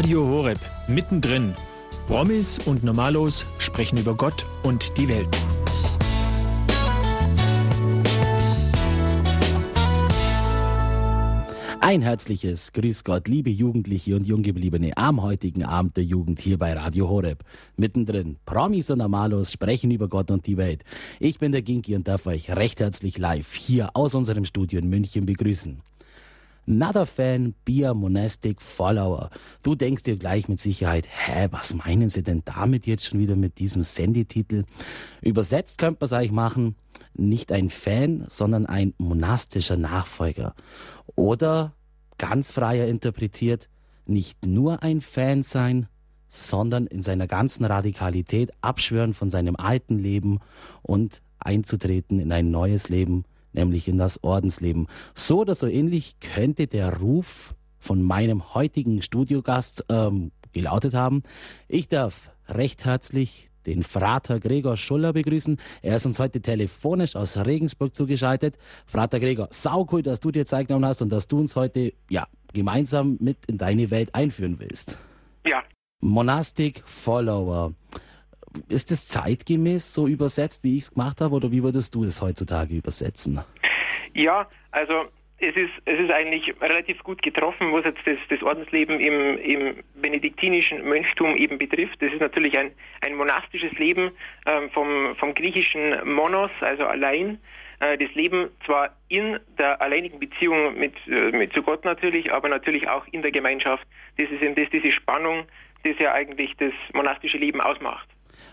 Radio Horeb, mittendrin. Promis und Normalos sprechen über Gott und die Welt. Ein herzliches Grüß Gott, liebe Jugendliche und Junggebliebene am heutigen Abend der Jugend hier bei Radio Horeb. Mittendrin, Promis und Normalos sprechen über Gott und die Welt. Ich bin der Ginki und darf euch recht herzlich live hier aus unserem Studio in München begrüßen. Another Fan, Beer Monastic Follower. Du denkst dir gleich mit Sicherheit, hä, was meinen sie denn damit jetzt schon wieder mit diesem Sendetitel? Übersetzt könnte man es eigentlich machen, nicht ein Fan, sondern ein monastischer Nachfolger. Oder ganz freier interpretiert, nicht nur ein Fan sein, sondern in seiner ganzen Radikalität abschwören von seinem alten Leben und einzutreten in ein neues Leben, nämlich in das Ordensleben. So oder so ähnlich könnte der Ruf von meinem heutigen Studiogast ähm, gelautet haben. Ich darf recht herzlich den Frater Gregor Schuller begrüßen. Er ist uns heute telefonisch aus Regensburg zugeschaltet. Frater Gregor, sau cool, dass du dir Zeit genommen hast und dass du uns heute, ja, gemeinsam mit in deine Welt einführen willst. Ja. Monastic Follower. Ist es zeitgemäß so übersetzt, wie ich es gemacht habe, oder wie würdest du es heutzutage übersetzen? Ja, also es ist, es ist eigentlich relativ gut getroffen, was jetzt das, das Ordensleben im, im benediktinischen Mönchtum eben betrifft. Das ist natürlich ein, ein monastisches Leben ähm, vom, vom griechischen Monos, also allein. Äh, das Leben zwar in der alleinigen Beziehung mit, äh, mit zu Gott natürlich, aber natürlich auch in der Gemeinschaft. Das ist eben das, diese Spannung, das ja eigentlich das monastische Leben ausmacht.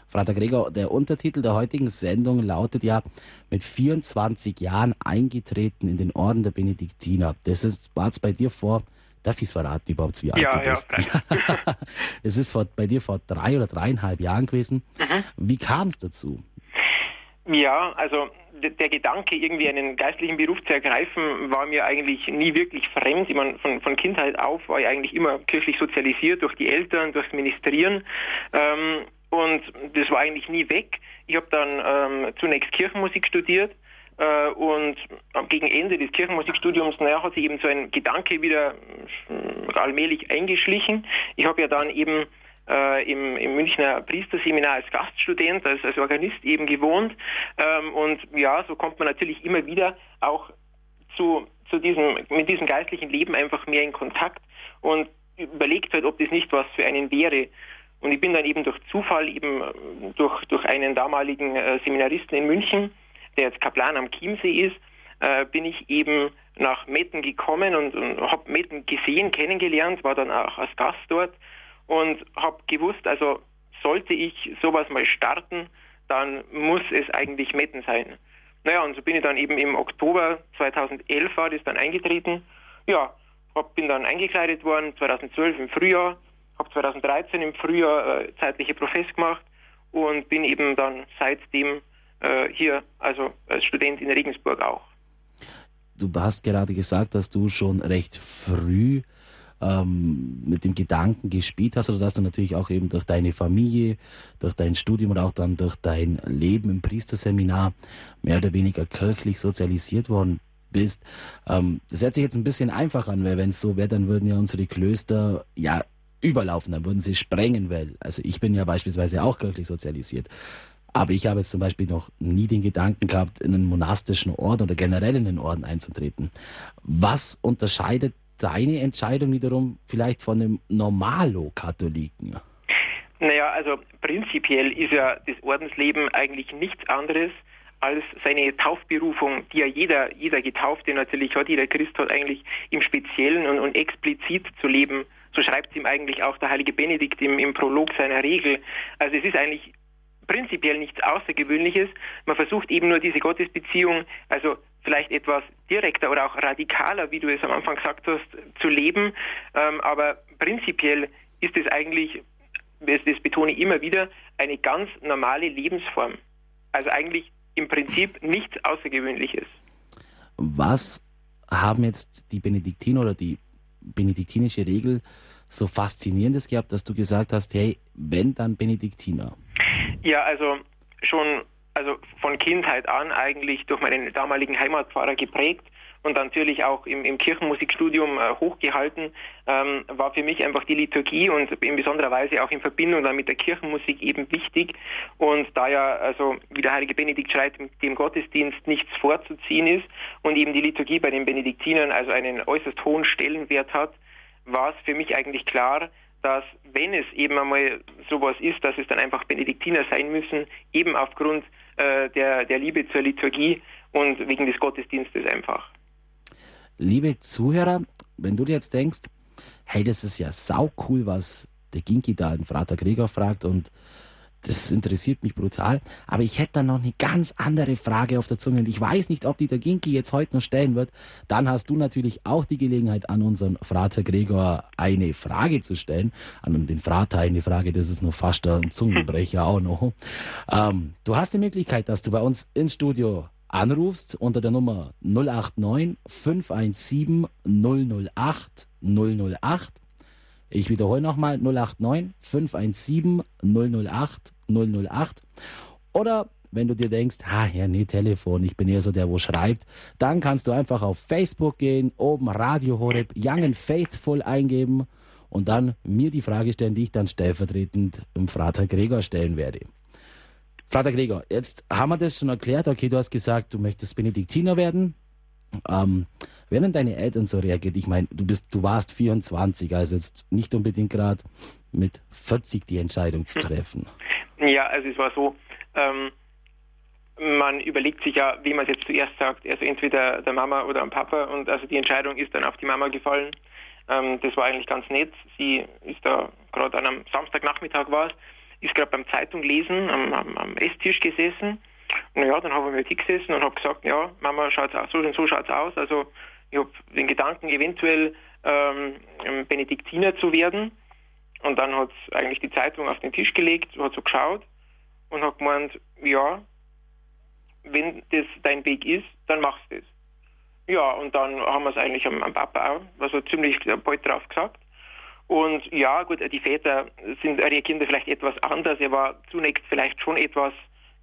Frater Gregor, der Untertitel der heutigen Sendung lautet ja mit 24 Jahren eingetreten in den Orden der Benediktiner. Das ist, war es bei dir vor, darf ich es verraten überhaupt, wie alt ja, du bist? Ja, das ist vor, bei dir vor drei oder dreieinhalb Jahren gewesen. Mhm. Wie kam es dazu? Ja, also der Gedanke, irgendwie einen geistlichen Beruf zu ergreifen, war mir eigentlich nie wirklich fremd. Ich meine, von, von Kindheit auf war ich eigentlich immer kirchlich sozialisiert durch die Eltern, durchs Ministrieren. Ähm, und das war eigentlich nie weg. Ich habe dann ähm, zunächst Kirchenmusik studiert äh, und gegen Ende des Kirchenmusikstudiums, naja, hat sich eben so ein Gedanke wieder äh, allmählich eingeschlichen. Ich habe ja dann eben äh, im, im Münchner Priesterseminar als Gaststudent, als, als Organist eben gewohnt. Ähm, und ja, so kommt man natürlich immer wieder auch zu, zu diesem, mit diesem geistlichen Leben einfach mehr in Kontakt und überlegt halt, ob das nicht was für einen wäre. Und ich bin dann eben durch Zufall, eben äh, durch, durch einen damaligen äh, Seminaristen in München, der jetzt Kaplan am Chiemsee ist, äh, bin ich eben nach Metten gekommen und, und habe Metten gesehen, kennengelernt, war dann auch als Gast dort und habe gewusst, also sollte ich sowas mal starten, dann muss es eigentlich Metten sein. Naja, und so bin ich dann eben im Oktober 2011 war das dann eingetreten. Ja, hab, bin dann eingekleidet worden, 2012 im Frühjahr habe 2013 im Frühjahr äh, zeitliche Profess gemacht und bin eben dann seitdem äh, hier, also als Student in Regensburg auch. Du hast gerade gesagt, dass du schon recht früh ähm, mit dem Gedanken gespielt hast oder dass du natürlich auch eben durch deine Familie, durch dein Studium und auch dann durch dein Leben im Priesterseminar mehr oder weniger kirchlich sozialisiert worden bist. Ähm, das hört sich jetzt ein bisschen einfach an, weil wenn es so wäre, dann würden ja unsere Klöster ja überlaufen, dann würden sie sprengen, weil, also ich bin ja beispielsweise auch kirchlich sozialisiert. Aber ich habe jetzt zum Beispiel noch nie den Gedanken gehabt, in einen monastischen Orden oder generell in den Orden einzutreten. Was unterscheidet deine Entscheidung wiederum vielleicht von einem Normalo-Katholiken? Naja, also prinzipiell ist ja das Ordensleben eigentlich nichts anderes als seine Taufberufung, die ja jeder, jeder Getaufte natürlich hat, jeder Christ hat eigentlich im Speziellen und, und explizit zu leben so schreibt ihm eigentlich auch der heilige Benedikt im, im Prolog seiner Regel. Also es ist eigentlich prinzipiell nichts Außergewöhnliches. Man versucht eben nur diese Gottesbeziehung, also vielleicht etwas direkter oder auch radikaler, wie du es am Anfang gesagt hast, zu leben. Ähm, aber prinzipiell ist es eigentlich, das betone ich immer wieder, eine ganz normale Lebensform. Also eigentlich im Prinzip nichts Außergewöhnliches. Was haben jetzt die Benediktiner oder die benediktinische Regel so faszinierendes gehabt, dass du gesagt hast, hey, wenn dann Benediktiner? Ja, also schon also von Kindheit an eigentlich durch meinen damaligen Heimatpfarrer geprägt und natürlich auch im, im Kirchenmusikstudium äh, hochgehalten, ähm, war für mich einfach die Liturgie und in besonderer Weise auch in Verbindung dann mit der Kirchenmusik eben wichtig. Und da ja, also wie der heilige Benedikt schreibt, dem Gottesdienst nichts vorzuziehen ist und eben die Liturgie bei den Benediktinern also einen äußerst hohen Stellenwert hat, war es für mich eigentlich klar, dass wenn es eben einmal sowas ist, dass es dann einfach Benediktiner sein müssen, eben aufgrund äh, der, der Liebe zur Liturgie und wegen des Gottesdienstes einfach. Liebe Zuhörer, wenn du dir jetzt denkst, hey, das ist ja sau cool, was der Ginki da den Frater Gregor fragt und das interessiert mich brutal. Aber ich hätte da noch eine ganz andere Frage auf der Zunge und ich weiß nicht, ob die der Ginki jetzt heute noch stellen wird. Dann hast du natürlich auch die Gelegenheit, an unseren Frater Gregor eine Frage zu stellen. An den Frater eine Frage, das ist nur fast ein Zungenbrecher auch noch. Ähm, du hast die Möglichkeit, dass du bei uns ins Studio anrufst unter der Nummer 089 517 008 008. Ich wiederhole nochmal 089 517 008 008. Oder wenn du dir denkst, ha, ja, nee, Telefon, ich bin eher so der, wo schreibt, dann kannst du einfach auf Facebook gehen, oben Radio Horeb, Young and Faithful eingeben und dann mir die Frage stellen, die ich dann stellvertretend im Frater Gregor stellen werde. Vater Gregor, jetzt haben wir das schon erklärt. Okay, du hast gesagt, du möchtest Benediktiner werden. Ähm, haben deine Eltern so reagiert? Ich meine, du bist, du warst 24, also jetzt nicht unbedingt gerade mit 40 die Entscheidung zu treffen. Ja, also es war so, ähm, man überlegt sich ja, wie man es jetzt zuerst sagt, also entweder der Mama oder am Papa und also die Entscheidung ist dann auf die Mama gefallen. Ähm, das war eigentlich ganz nett. Sie ist da gerade an einem Samstagnachmittag war es ist gerade beim Zeitung lesen am, am, am Esstisch gesessen. Und ja, dann habe ich mit gesessen und habe gesagt, ja, Mama, schaut's aus, so und so schaut's aus. Also ich habe den Gedanken, eventuell ähm, Benediktiner zu werden. Und dann hat eigentlich die Zeitung auf den Tisch gelegt, hat so geschaut und hat gemeint, ja, wenn das dein Weg ist, dann machst du es. Ja, und dann haben wir es eigentlich am, am Papa auch, also ziemlich bald drauf gesagt. Und ja, gut, die Väter sind, reagieren da vielleicht etwas anders. Er war zunächst vielleicht schon etwas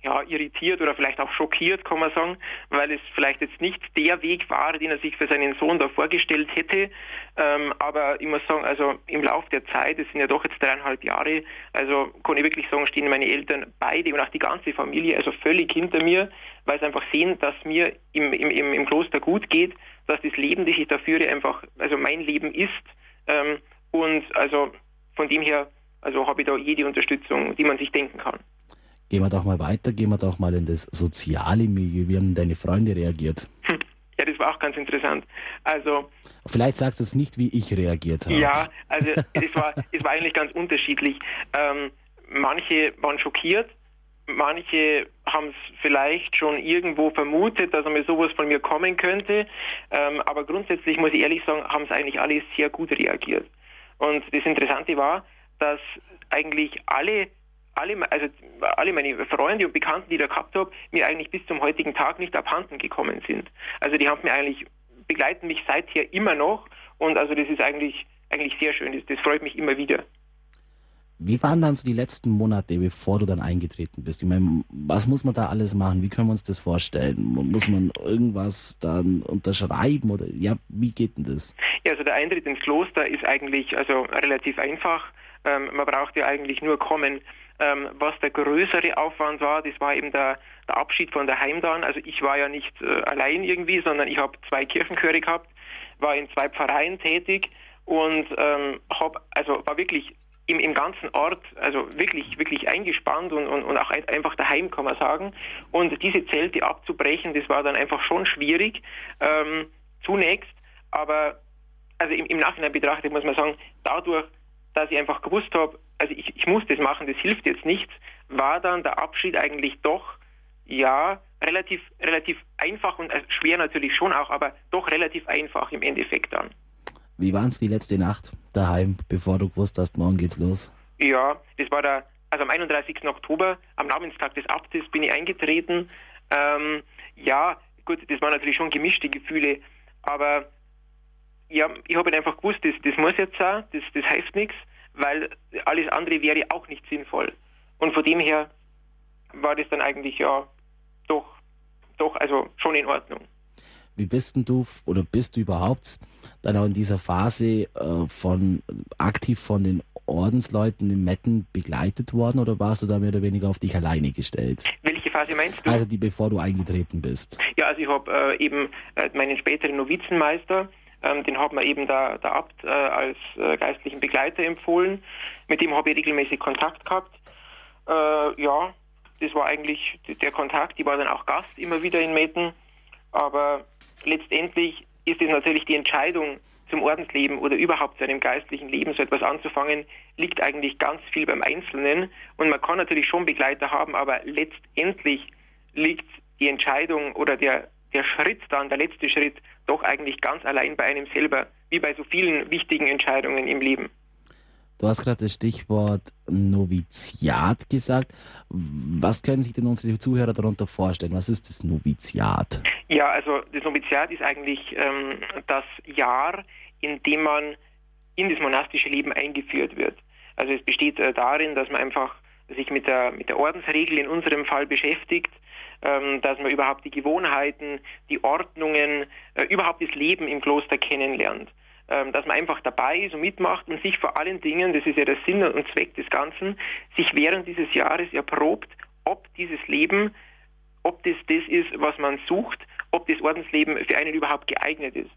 ja, irritiert oder vielleicht auch schockiert, kann man sagen, weil es vielleicht jetzt nicht der Weg war, den er sich für seinen Sohn da vorgestellt hätte. Ähm, aber ich muss sagen, also im Laufe der Zeit, es sind ja doch jetzt dreieinhalb Jahre, also kann ich wirklich sagen, stehen meine Eltern beide und auch die ganze Familie also völlig hinter mir, weil sie einfach sehen, dass mir im, im, im Kloster gut geht, dass das Leben, das ich da führe, einfach, also mein Leben ist. Ähm, und also von dem her, also habe ich da jede Unterstützung, die man sich denken kann. Gehen wir doch mal weiter, gehen wir doch mal in das soziale Milieu. Wie haben deine Freunde reagiert? Hm. Ja, das war auch ganz interessant. Also vielleicht sagst du es nicht, wie ich reagiert habe. Ja, also es war, es war eigentlich ganz unterschiedlich. Ähm, manche waren schockiert, manche haben es vielleicht schon irgendwo vermutet, dass einmal sowas von mir kommen könnte. Ähm, aber grundsätzlich muss ich ehrlich sagen, haben es eigentlich alle sehr gut reagiert. Und das Interessante war, dass eigentlich alle alle, also alle meine Freunde und Bekannten, die ich da gehabt habe, mir eigentlich bis zum heutigen Tag nicht abhanden gekommen sind. Also die haben mir eigentlich, begleiten mich seither immer noch und also das ist eigentlich, eigentlich sehr schön, das, das freut mich immer wieder. Wie waren dann so die letzten Monate, bevor du dann eingetreten bist? Ich meine, was muss man da alles machen? Wie können wir uns das vorstellen? Muss man irgendwas dann unterschreiben oder ja, wie geht denn das? Ja, also der Eintritt ins Kloster ist eigentlich also relativ einfach. Ähm, man braucht ja eigentlich nur kommen. Ähm, was der größere Aufwand war, das war eben der, der Abschied von der Heimdan. Also ich war ja nicht äh, allein irgendwie, sondern ich habe zwei Kirchenchöre gehabt, war in zwei Pfarreien tätig und ähm, habe also war wirklich im, im ganzen Ort, also wirklich, wirklich eingespannt und, und, und auch ein, einfach daheim, kann man sagen. Und diese Zelte abzubrechen, das war dann einfach schon schwierig, ähm, zunächst. Aber also im, im Nachhinein betrachtet muss man sagen, dadurch, dass ich einfach gewusst habe, also ich, ich muss das machen, das hilft jetzt nichts, war dann der Abschied eigentlich doch, ja, relativ, relativ einfach und also schwer natürlich schon auch, aber doch relativ einfach im Endeffekt dann. Wie war es die letzte Nacht daheim, bevor du gewusst hast, morgen geht's los? Ja, das war der, also am 31. Oktober, am Namenstag des Abtes, bin ich eingetreten. Ähm, ja, gut, das waren natürlich schon gemischte Gefühle, aber ja, ich habe einfach gewusst, das, das muss jetzt sein, das, das heißt nichts, weil alles andere wäre auch nicht sinnvoll. Und von dem her war das dann eigentlich ja doch, doch, also schon in Ordnung. Wie bist denn du oder bist du überhaupt dann auch in dieser Phase äh, von aktiv von den Ordensleuten in Metten begleitet worden oder warst du da mehr oder weniger auf dich alleine gestellt? Welche Phase meinst du? Also die, bevor du eingetreten bist. Ja, also ich habe äh, eben äh, meinen späteren Novizenmeister, den hat mir eben der, der Abt äh, als äh, geistlichen Begleiter empfohlen. Mit dem habe ich regelmäßig Kontakt gehabt. Äh, ja, das war eigentlich der Kontakt. Ich war dann auch Gast immer wieder in Metten. Aber letztendlich ist es natürlich die Entscheidung zum Ordensleben oder überhaupt zu einem geistlichen Leben so etwas anzufangen, liegt eigentlich ganz viel beim Einzelnen. Und man kann natürlich schon Begleiter haben, aber letztendlich liegt die Entscheidung oder der, der Schritt dann, der letzte Schritt, doch eigentlich ganz allein bei einem selber, wie bei so vielen wichtigen Entscheidungen im Leben. Du hast gerade das Stichwort Noviziat gesagt. Was können sich denn unsere Zuhörer darunter vorstellen? Was ist das Noviziat? Ja, also das Noviziat ist eigentlich ähm, das Jahr, in dem man in das monastische Leben eingeführt wird. Also es besteht äh, darin, dass man einfach sich mit der, mit der Ordensregel in unserem Fall beschäftigt, ähm, dass man überhaupt die Gewohnheiten, die Ordnungen, äh, überhaupt das Leben im Kloster kennenlernt. Ähm, dass man einfach dabei ist und mitmacht und sich vor allen Dingen, das ist ja der Sinn und Zweck des Ganzen, sich während dieses Jahres erprobt, ob dieses Leben, ob das das ist, was man sucht, ob das Ordensleben für einen überhaupt geeignet ist.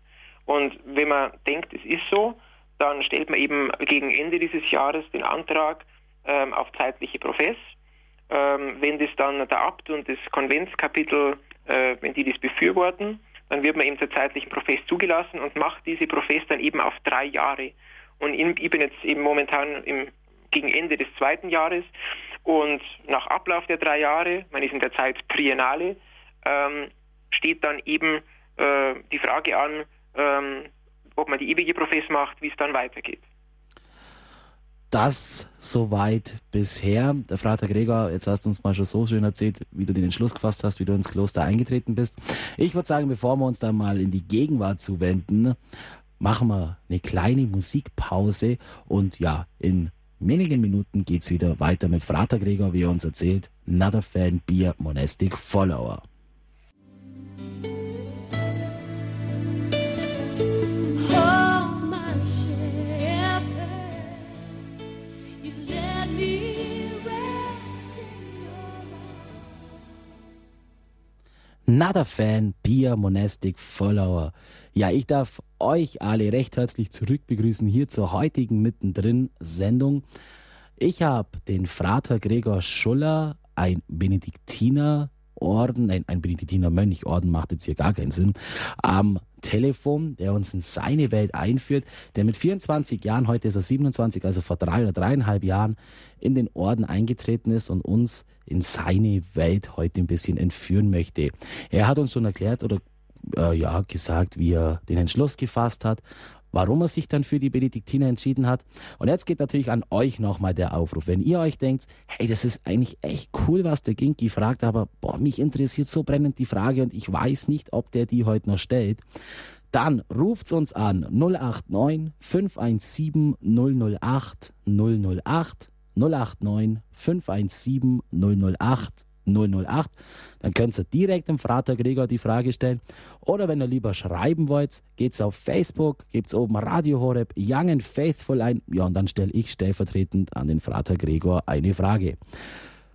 Und wenn man denkt, es ist so, dann stellt man eben gegen Ende dieses Jahres den Antrag ähm, auf zeitliche Profess. Ähm, wenn das dann der Abt und das Konventskapitel, äh, wenn die das befürworten, dann wird man eben zur zeitlichen Profess zugelassen und macht diese Profess dann eben auf drei Jahre. Und ich bin jetzt eben momentan im, gegen Ende des zweiten Jahres und nach Ablauf der drei Jahre, man ist in der Zeit Triennale, ähm, steht dann eben äh, die Frage an, ähm, ob man die ewige Profess macht, wie es dann weitergeht das soweit bisher. Der Frater Gregor, jetzt hast du uns mal schon so schön erzählt, wie du den Entschluss gefasst hast, wie du ins Kloster eingetreten bist. Ich würde sagen, bevor wir uns dann mal in die Gegenwart zuwenden, machen wir eine kleine Musikpause und ja, in wenigen Minuten geht's wieder weiter mit Frater Gregor, wie er uns erzählt, Another Fan Beer Monastic Follower. Another Fan, Pia Monastic Follower. Ja, ich darf euch alle recht herzlich zurück begrüßen hier zur heutigen Mittendrin Sendung. Ich habe den Frater Gregor Schuller, ein Benediktiner Orden, ein, ein Benediktiner Mönchorden macht jetzt hier gar keinen Sinn, am Telefon, der uns in seine Welt einführt, der mit 24 Jahren, heute ist er 27, also vor drei oder dreieinhalb Jahren in den Orden eingetreten ist und uns in seine Welt heute ein bisschen entführen möchte. Er hat uns schon erklärt oder äh, ja gesagt, wie er den Entschluss gefasst hat, warum er sich dann für die Benediktiner entschieden hat. Und jetzt geht natürlich an euch nochmal der Aufruf. Wenn ihr euch denkt, hey, das ist eigentlich echt cool, was der Ginki fragt, aber boah, mich interessiert so brennend die Frage und ich weiß nicht, ob der die heute noch stellt, dann ruft's uns an 089 517 008 008 089 517 008 008. Dann könnt ihr direkt dem Frater Gregor die Frage stellen. Oder wenn ihr lieber schreiben wollt, geht's auf Facebook, gibt's oben Radio Horeb, Young and Faithful ein. Ja, und dann stelle ich stellvertretend an den Frater Gregor eine Frage.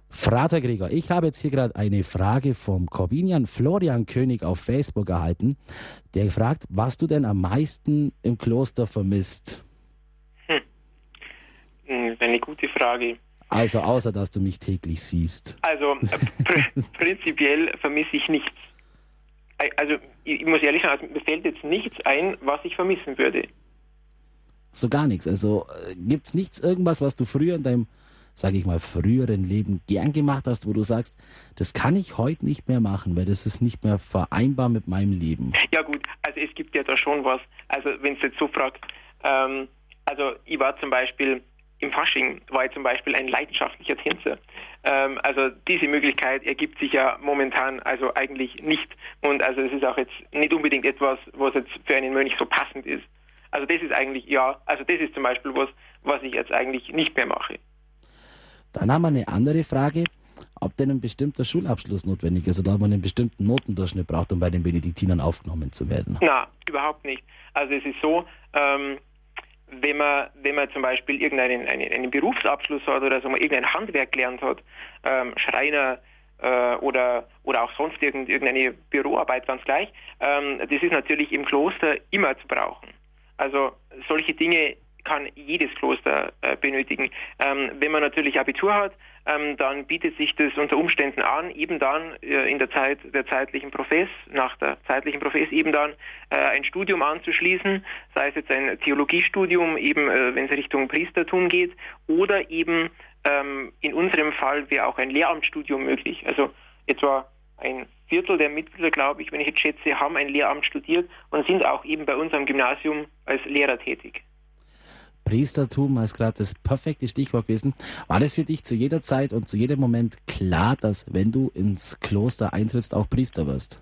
Frater Gregor, ich habe jetzt hier gerade eine Frage vom Corbinian Florian König auf Facebook erhalten. Der fragt, was du denn am meisten im Kloster vermisst. Hm eine gute Frage. Also außer, dass du mich täglich siehst. Also äh, pr prinzipiell vermisse ich nichts. Also ich muss ehrlich sagen, also, mir fällt jetzt nichts ein, was ich vermissen würde. So gar nichts. Also äh, gibt es nichts, irgendwas, was du früher in deinem, sage ich mal, früheren Leben gern gemacht hast, wo du sagst, das kann ich heute nicht mehr machen, weil das ist nicht mehr vereinbar mit meinem Leben. Ja gut, also es gibt ja da schon was. Also wenn du jetzt so fragst, ähm, also ich war zum Beispiel im Fasching war ich zum Beispiel ein leidenschaftlicher Tänzer. Ähm, also diese Möglichkeit ergibt sich ja momentan also eigentlich nicht. Und also es ist auch jetzt nicht unbedingt etwas, was jetzt für einen Mönch so passend ist. Also das ist eigentlich, ja, also das ist zum Beispiel was, was ich jetzt eigentlich nicht mehr mache. Dann haben wir eine andere Frage. ob denn ein bestimmter Schulabschluss notwendig ist oder ob man einen bestimmten Notendurchschnitt braucht, um bei den Benediktinern aufgenommen zu werden. Na, überhaupt nicht. Also es ist so, ähm, wenn man, wenn man zum Beispiel irgendeinen einen, einen Berufsabschluss hat oder so mal irgendein Handwerk gelernt hat, ähm, Schreiner äh, oder, oder auch sonst irgendeine Büroarbeit ganz gleich, ähm, das ist natürlich im Kloster immer zu brauchen. Also solche Dinge kann jedes Kloster äh, benötigen. Ähm, wenn man natürlich Abitur hat, ähm, dann bietet sich das unter Umständen an, eben dann äh, in der Zeit der zeitlichen Profess, nach der zeitlichen Profess eben dann äh, ein Studium anzuschließen, sei es jetzt ein Theologiestudium, eben äh, wenn es Richtung Priestertum geht, oder eben ähm, in unserem Fall wäre auch ein Lehramtsstudium möglich. Also etwa ein Viertel der Mitglieder, glaube ich, wenn ich jetzt schätze, haben ein Lehramt studiert und sind auch eben bei unserem Gymnasium als Lehrer tätig. Priestertum ist gerade das perfekte Stichwort gewesen. War das für dich zu jeder Zeit und zu jedem Moment klar, dass wenn du ins Kloster eintrittst, auch Priester wirst?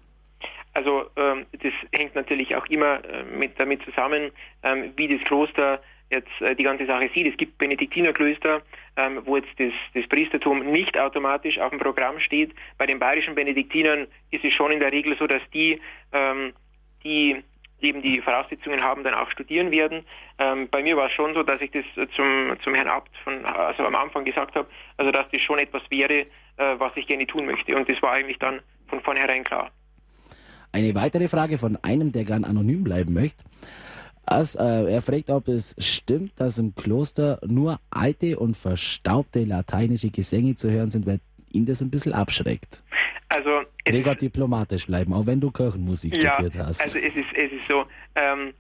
Also ähm, das hängt natürlich auch immer äh, mit, damit zusammen, ähm, wie das Kloster jetzt äh, die ganze Sache sieht. Es gibt Benediktinerklöster, ähm, wo jetzt das, das, Priestertum nicht automatisch auf dem Programm steht. Bei den bayerischen Benediktinern ist es schon in der Regel so, dass die, ähm, die eben die Voraussetzungen haben, dann auch studieren werden. Ähm, bei mir war es schon so, dass ich das zum, zum Herrn Abt von, also am Anfang gesagt habe, also dass das schon etwas wäre, äh, was ich gerne tun möchte. Und das war eigentlich dann von vornherein klar. Eine weitere Frage von einem, der gern anonym bleiben möchte. Also, äh, er fragt, ob es stimmt, dass im Kloster nur alte und verstaubte lateinische Gesänge zu hören sind, weil ihn das ein bisschen abschreckt. Also Gregor diplomatisch bleiben, auch wenn du Kirchenmusik ja, studiert hast. Also es ist, es ist so, ähm,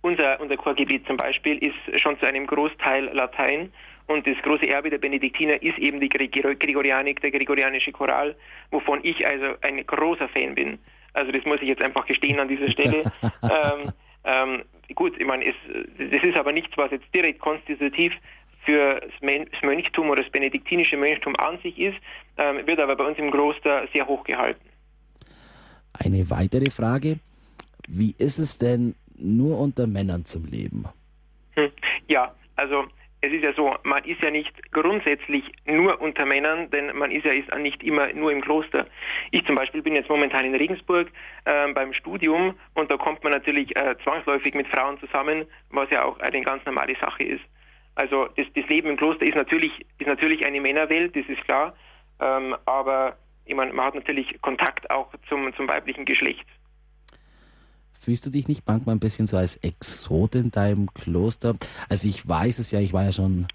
unser, unser Chorgebiet zum Beispiel ist schon zu einem Großteil Latein und das große Erbe der Benediktiner ist eben die Gregorianik, der gregorianische Choral, wovon ich also ein großer Fan bin. Also das muss ich jetzt einfach gestehen an dieser Stelle. ähm, ähm, gut, ich meine, es, das ist aber nichts, was jetzt direkt konstitutiv für das Mönchtum oder das benediktinische Mönchtum an sich ist, ähm, wird aber bei uns im Kloster sehr hoch gehalten. Eine weitere Frage. Wie ist es denn nur unter Männern zum Leben? Hm. Ja, also es ist ja so, man ist ja nicht grundsätzlich nur unter Männern, denn man ist ja ist nicht immer nur im Kloster. Ich zum Beispiel bin jetzt momentan in Regensburg äh, beim Studium und da kommt man natürlich äh, zwangsläufig mit Frauen zusammen, was ja auch eine ganz normale Sache ist. Also das, das Leben im Kloster ist natürlich, ist natürlich eine Männerwelt, das ist klar, ähm, aber ich meine, man hat natürlich Kontakt auch zum, zum weiblichen Geschlecht. Fühlst du dich nicht manchmal ein bisschen so als Exot in deinem Kloster? Also ich weiß es ja, ich war ja schon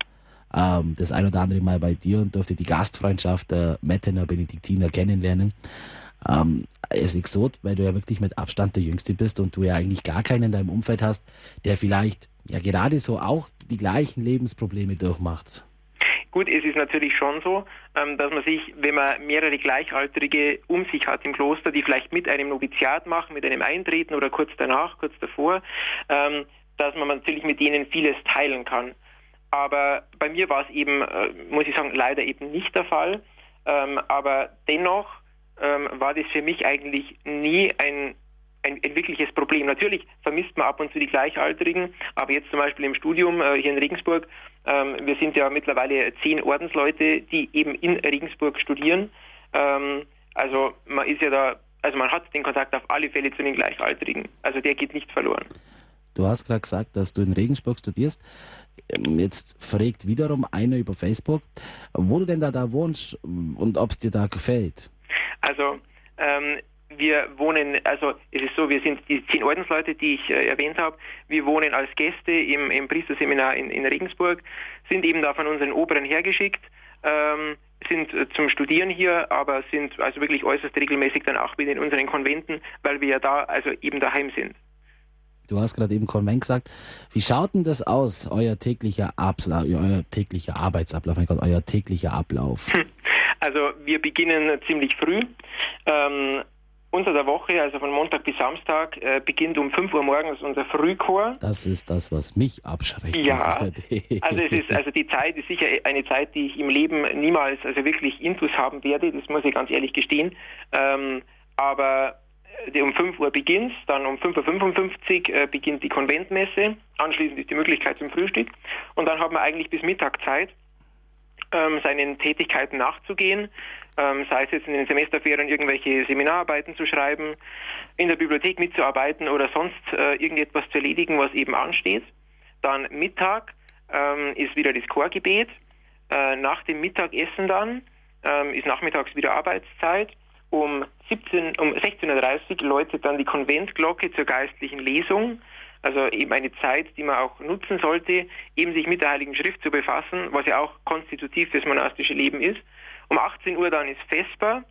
ähm, das ein oder andere Mal bei dir und durfte die Gastfreundschaft der Mettener Benediktiner kennenlernen. Ähm, als Exot, weil du ja wirklich mit Abstand der Jüngste bist und du ja eigentlich gar keinen in deinem Umfeld hast, der vielleicht ja gerade so auch die gleichen Lebensprobleme durchmacht. Gut, es ist natürlich schon so, ähm, dass man sich, wenn man mehrere Gleichaltrige um sich hat im Kloster, die vielleicht mit einem Noviziat machen, mit einem Eintreten oder kurz danach, kurz davor, ähm, dass man natürlich mit denen vieles teilen kann. Aber bei mir war es eben, äh, muss ich sagen, leider eben nicht der Fall. Ähm, aber dennoch war das für mich eigentlich nie ein ein, ein, wirkliches Problem. Natürlich vermisst man ab und zu die Gleichaltrigen, aber jetzt zum Beispiel im Studium äh, hier in Regensburg, ähm, wir sind ja mittlerweile zehn Ordensleute, die eben in Regensburg studieren. Ähm, also man ist ja da, also man hat den Kontakt auf alle Fälle zu den Gleichaltrigen. Also der geht nicht verloren. Du hast gerade gesagt, dass du in Regensburg studierst. Ähm, jetzt fragt wiederum einer über Facebook, wo du denn da, da wohnst und ob es dir da gefällt. Also ähm, wir wohnen, also es ist so, wir sind die zehn Ordensleute, die ich äh, erwähnt habe, wir wohnen als Gäste im, im Priesterseminar in, in, Regensburg, sind eben da von unseren Oberen hergeschickt, ähm, sind äh, zum Studieren hier, aber sind also wirklich äußerst regelmäßig dann auch wieder in unseren Konventen, weil wir ja da also eben daheim sind. Du hast gerade eben Konvent gesagt. Wie schaut denn das aus, euer täglicher, Abla euer täglicher Arbeitsablauf, mein Gott, euer täglicher Ablauf? Also wir beginnen ziemlich früh. Ähm, unter der Woche, also von Montag bis Samstag, äh, beginnt um 5 Uhr morgens unser Frühchor. Das ist das, was mich abschreckt. Ja, also es ist, also die Zeit ist sicher eine Zeit, die ich im Leben niemals also wirklich Intus haben werde, das muss ich ganz ehrlich gestehen. Ähm, aber äh, um 5 Uhr beginnt dann um 5.55 Uhr äh, beginnt die Konventmesse, anschließend ist die Möglichkeit zum Frühstück und dann haben wir eigentlich bis Mittag Zeit ähm, seinen Tätigkeiten nachzugehen, ähm, sei es jetzt in den Semesterferien irgendwelche Seminararbeiten zu schreiben, in der Bibliothek mitzuarbeiten oder sonst äh, irgendetwas zu erledigen, was eben ansteht. Dann Mittag ähm, ist wieder das Chorgebet. Äh, nach dem Mittagessen dann ähm, ist nachmittags wieder Arbeitszeit. Um, 17, um 16.30 Uhr läutet dann die Konventglocke zur geistlichen Lesung. Also eben eine Zeit, die man auch nutzen sollte, eben sich mit der Heiligen Schrift zu befassen, was ja auch konstitutiv fürs monastische Leben ist. Um 18 Uhr dann ist Vesper,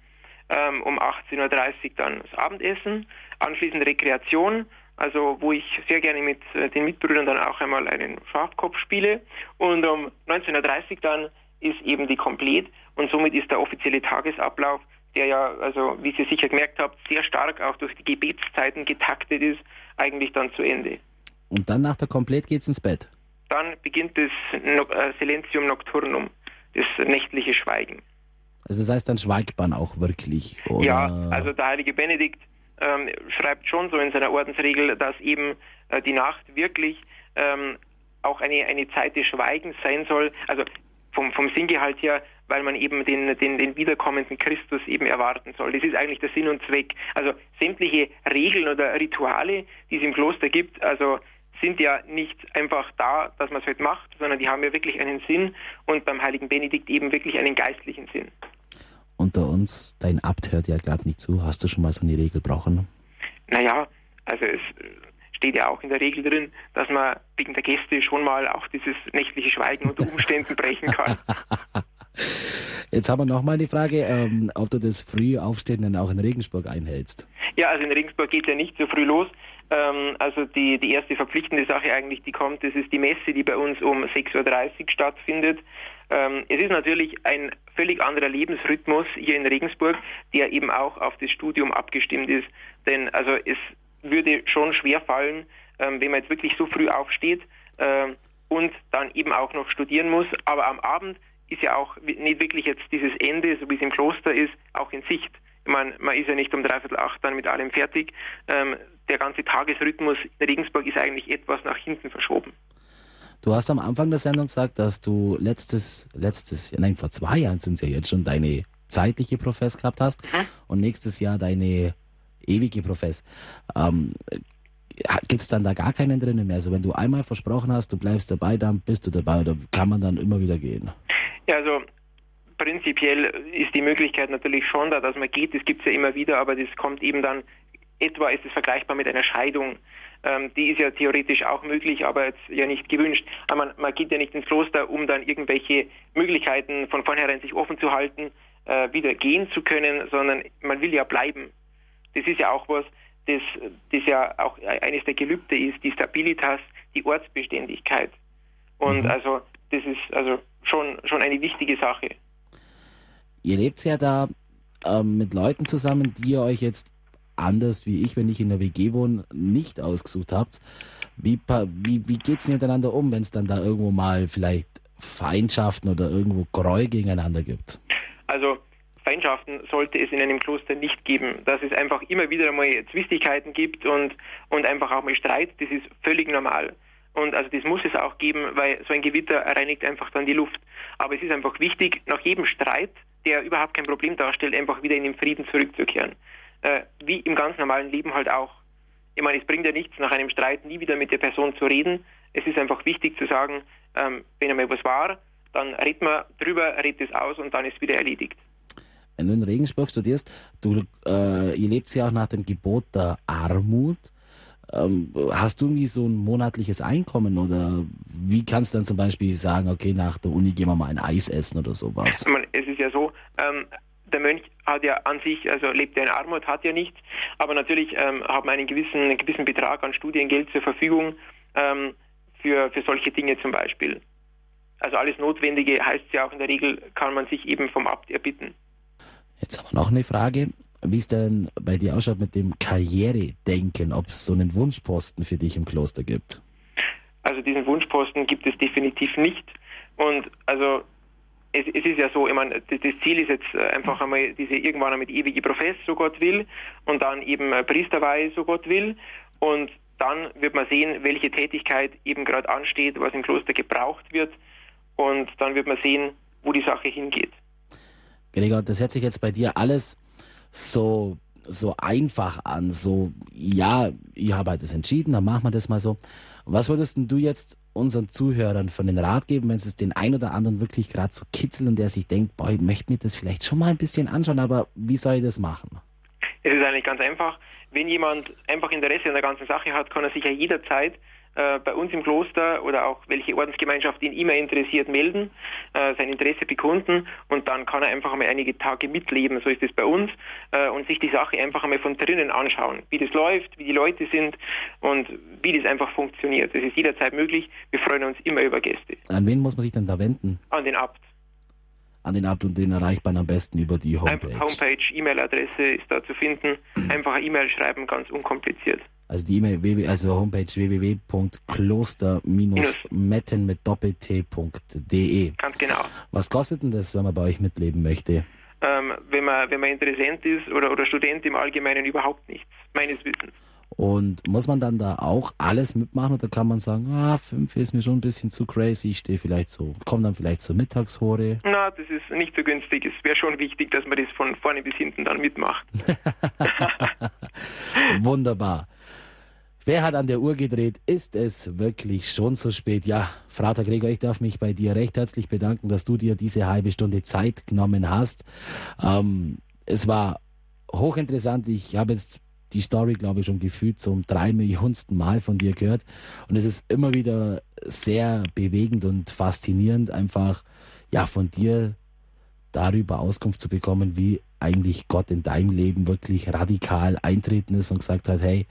ähm, um 18.30 Uhr dann das Abendessen, anschließend Rekreation, also wo ich sehr gerne mit äh, den Mitbrüdern dann auch einmal einen Schafkopf spiele. Und um 19.30 Uhr dann ist eben die Komplett und somit ist der offizielle Tagesablauf, der ja, also wie Sie sicher gemerkt habt, sehr stark auch durch die Gebetszeiten getaktet ist, eigentlich dann zu Ende. Und dann nach der Komplett geht's ins Bett? Dann beginnt das äh, Silentium Nocturnum, das nächtliche Schweigen. Also das heißt, dann schweigt man auch wirklich, oder? Ja, also der heilige Benedikt ähm, schreibt schon so in seiner Ordensregel, dass eben äh, die Nacht wirklich ähm, auch eine, eine Zeit des Schweigens sein soll. Also vom, vom Sinngehalt her, weil man eben den, den, den wiederkommenden Christus eben erwarten soll. Das ist eigentlich der Sinn und Zweck. Also sämtliche Regeln oder Rituale, die es im Kloster gibt, also sind ja nicht einfach da, dass man es halt macht, sondern die haben ja wirklich einen Sinn und beim heiligen Benedikt eben wirklich einen geistlichen Sinn. Unter uns, dein Abt hört ja gerade nicht zu. Hast du schon mal so eine Regel brauchen? Naja, also es steht ja auch in der Regel drin, dass man wegen der Gäste schon mal auch dieses nächtliche Schweigen unter Umständen brechen kann. Jetzt haben wir noch mal die Frage, ähm, ob du das frühe Aufstehen dann auch in Regensburg einhältst. Ja, also in Regensburg geht ja nicht so früh los. Ähm, also die, die erste verpflichtende Sache eigentlich, die kommt, das ist die Messe, die bei uns um 6.30 Uhr stattfindet. Ähm, es ist natürlich ein völlig anderer Lebensrhythmus hier in Regensburg, der eben auch auf das Studium abgestimmt ist. Denn also es würde schon schwer fallen, ähm, wenn man jetzt wirklich so früh aufsteht äh, und dann eben auch noch studieren muss. Aber am Abend ist ja auch nicht wirklich jetzt dieses Ende, so wie es im Kloster ist, auch in Sicht. Ich meine, man ist ja nicht um dreiviertel acht dann mit allem fertig. Ähm, der ganze Tagesrhythmus in Regensburg ist eigentlich etwas nach hinten verschoben. Du hast am Anfang der Sendung gesagt, dass du letztes, letztes, nein, vor zwei Jahren sind es ja jetzt schon deine zeitliche Profess gehabt hast mhm. und nächstes Jahr deine ewige Profess. Ähm, Gibt es dann da gar keinen drinnen mehr? Also wenn du einmal versprochen hast, du bleibst dabei, dann bist du dabei oder kann man dann immer wieder gehen? Ja, also prinzipiell ist die Möglichkeit natürlich schon da, dass man geht. Das gibt es ja immer wieder, aber das kommt eben dann, etwa ist es vergleichbar mit einer Scheidung. Ähm, die ist ja theoretisch auch möglich, aber jetzt ja nicht gewünscht. Man, man, geht ja nicht ins Kloster, um dann irgendwelche Möglichkeiten von vornherein sich offen zu halten, äh, wieder gehen zu können, sondern man will ja bleiben. Das ist ja auch was, das, das ja auch eines der Gelübde ist, die Stabilitas, die Ortsbeständigkeit. Und mhm. also das ist also schon, schon eine wichtige Sache. Ihr lebt ja da ähm, mit Leuten zusammen, die ihr euch jetzt anders wie ich, wenn ich in der WG wohne, nicht ausgesucht habt. Wie, wie, wie geht es miteinander um, wenn es dann da irgendwo mal vielleicht Feindschaften oder irgendwo Gräu gegeneinander gibt? Also Feindschaften sollte es in einem Kloster nicht geben. Dass es einfach immer wieder einmal Zwistigkeiten gibt und, und einfach auch mal Streit, das ist völlig normal. Und also das muss es auch geben, weil so ein Gewitter reinigt einfach dann die Luft. Aber es ist einfach wichtig, nach jedem Streit, der überhaupt kein Problem darstellt, einfach wieder in den Frieden zurückzukehren. Äh, wie im ganz normalen Leben halt auch. Ich meine, es bringt ja nichts, nach einem Streit nie wieder mit der Person zu reden. Es ist einfach wichtig zu sagen, ähm, wenn einmal was war, dann redet man drüber, redet es aus und dann ist es wieder erledigt wenn du in Regensburg studierst, du, äh, ihr lebt ja auch nach dem Gebot der Armut. Ähm, hast du irgendwie so ein monatliches Einkommen oder wie kannst du dann zum Beispiel sagen, okay, nach der Uni gehen wir mal ein Eis essen oder sowas? Es ist ja so, ähm, der Mönch hat ja an sich, also lebt ja in Armut, hat ja nichts, aber natürlich ähm, hat man einen gewissen, einen gewissen Betrag an Studiengeld zur Verfügung ähm, für, für solche Dinge zum Beispiel. Also alles Notwendige heißt ja auch in der Regel, kann man sich eben vom Abt erbitten. Jetzt haben wir noch eine Frage, wie es denn bei dir ausschaut mit dem Karrieredenken, ob es so einen Wunschposten für dich im Kloster gibt. Also diesen Wunschposten gibt es definitiv nicht. Und also es, es ist ja so, ich meine, das, Ziel ist jetzt äh, einfach einmal diese irgendwann einmal die ewige Profess, so Gott will, und dann eben Priesterweihe, so Gott will. Und dann wird man sehen, welche Tätigkeit eben gerade ansteht, was im Kloster gebraucht wird. Und dann wird man sehen, wo die Sache hingeht. Gregor, das hört sich jetzt bei dir alles so so einfach an, so, ja, ich habe halt das entschieden, dann machen wir das mal so. Was würdest du jetzt unseren Zuhörern von den Rat geben, wenn es den ein oder anderen wirklich gerade so kitzelt und der sich denkt, boah, ich möchte mir das vielleicht schon mal ein bisschen anschauen, aber wie soll ich das machen? Es ist eigentlich ganz einfach. Wenn jemand einfach Interesse an der ganzen Sache hat, kann er sich ja jederzeit äh, bei uns im Kloster oder auch welche Ordensgemeinschaft ihn immer interessiert melden, äh, sein Interesse bekunden und dann kann er einfach einmal einige Tage mitleben, so ist es bei uns, äh, und sich die Sache einfach einmal von drinnen anschauen, wie das läuft, wie die Leute sind und wie das einfach funktioniert. Das ist jederzeit möglich. Wir freuen uns immer über Gäste. An wen muss man sich denn da wenden? An den Abt. An den Abt und den erreicht man am besten über die Homepage. Homepage, E-Mail-Adresse ist da zu finden. Einfach E-Mail schreiben, ganz unkompliziert. Also die E-Mail, also Homepage www.kloster-metten mit doppelt-t.de. Ganz genau. Was kostet denn das, wenn man bei euch mitleben möchte? Ähm, wenn man wenn man Interessent ist oder, oder Student im Allgemeinen überhaupt nichts, meines Wissens. Und muss man dann da auch alles mitmachen oder kann man sagen, ah, fünf ist mir schon ein bisschen zu crazy, ich stehe vielleicht so, komme dann vielleicht zur Mittagshore? Na, das ist nicht so günstig. Es wäre schon wichtig, dass man das von vorne bis hinten dann mitmacht. Wunderbar. Wer hat an der Uhr gedreht? Ist es wirklich schon so spät? Ja, Frater Gregor, ich darf mich bei dir recht herzlich bedanken, dass du dir diese halbe Stunde Zeit genommen hast. Ähm, es war hochinteressant. Ich habe jetzt die Story, glaube ich, schon gefühlt zum drei Millionsten Mal von dir gehört. Und es ist immer wieder sehr bewegend und faszinierend, einfach ja von dir darüber Auskunft zu bekommen, wie eigentlich Gott in deinem Leben wirklich radikal eintreten ist und gesagt hat, hey,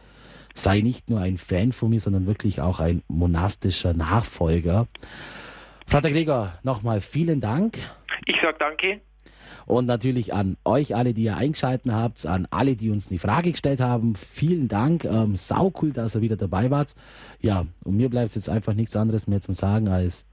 sei nicht nur ein Fan von mir, sondern wirklich auch ein monastischer Nachfolger. Vater Gregor, nochmal vielen Dank. Ich sage danke. Und natürlich an euch alle, die ihr eingeschaltet habt, an alle, die uns eine Frage gestellt haben. Vielen Dank. Ähm, sau cool, dass ihr wieder dabei wart. Ja, und mir bleibt jetzt einfach nichts anderes mehr zu sagen als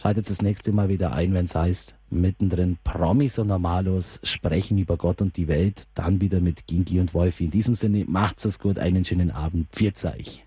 Schaltet das nächste Mal wieder ein, wenn es heißt, mittendrin Promis und Normalos sprechen über Gott und die Welt. Dann wieder mit Gingi und Wolfi. In diesem Sinne, macht's es gut, einen schönen Abend. Pfiat euch.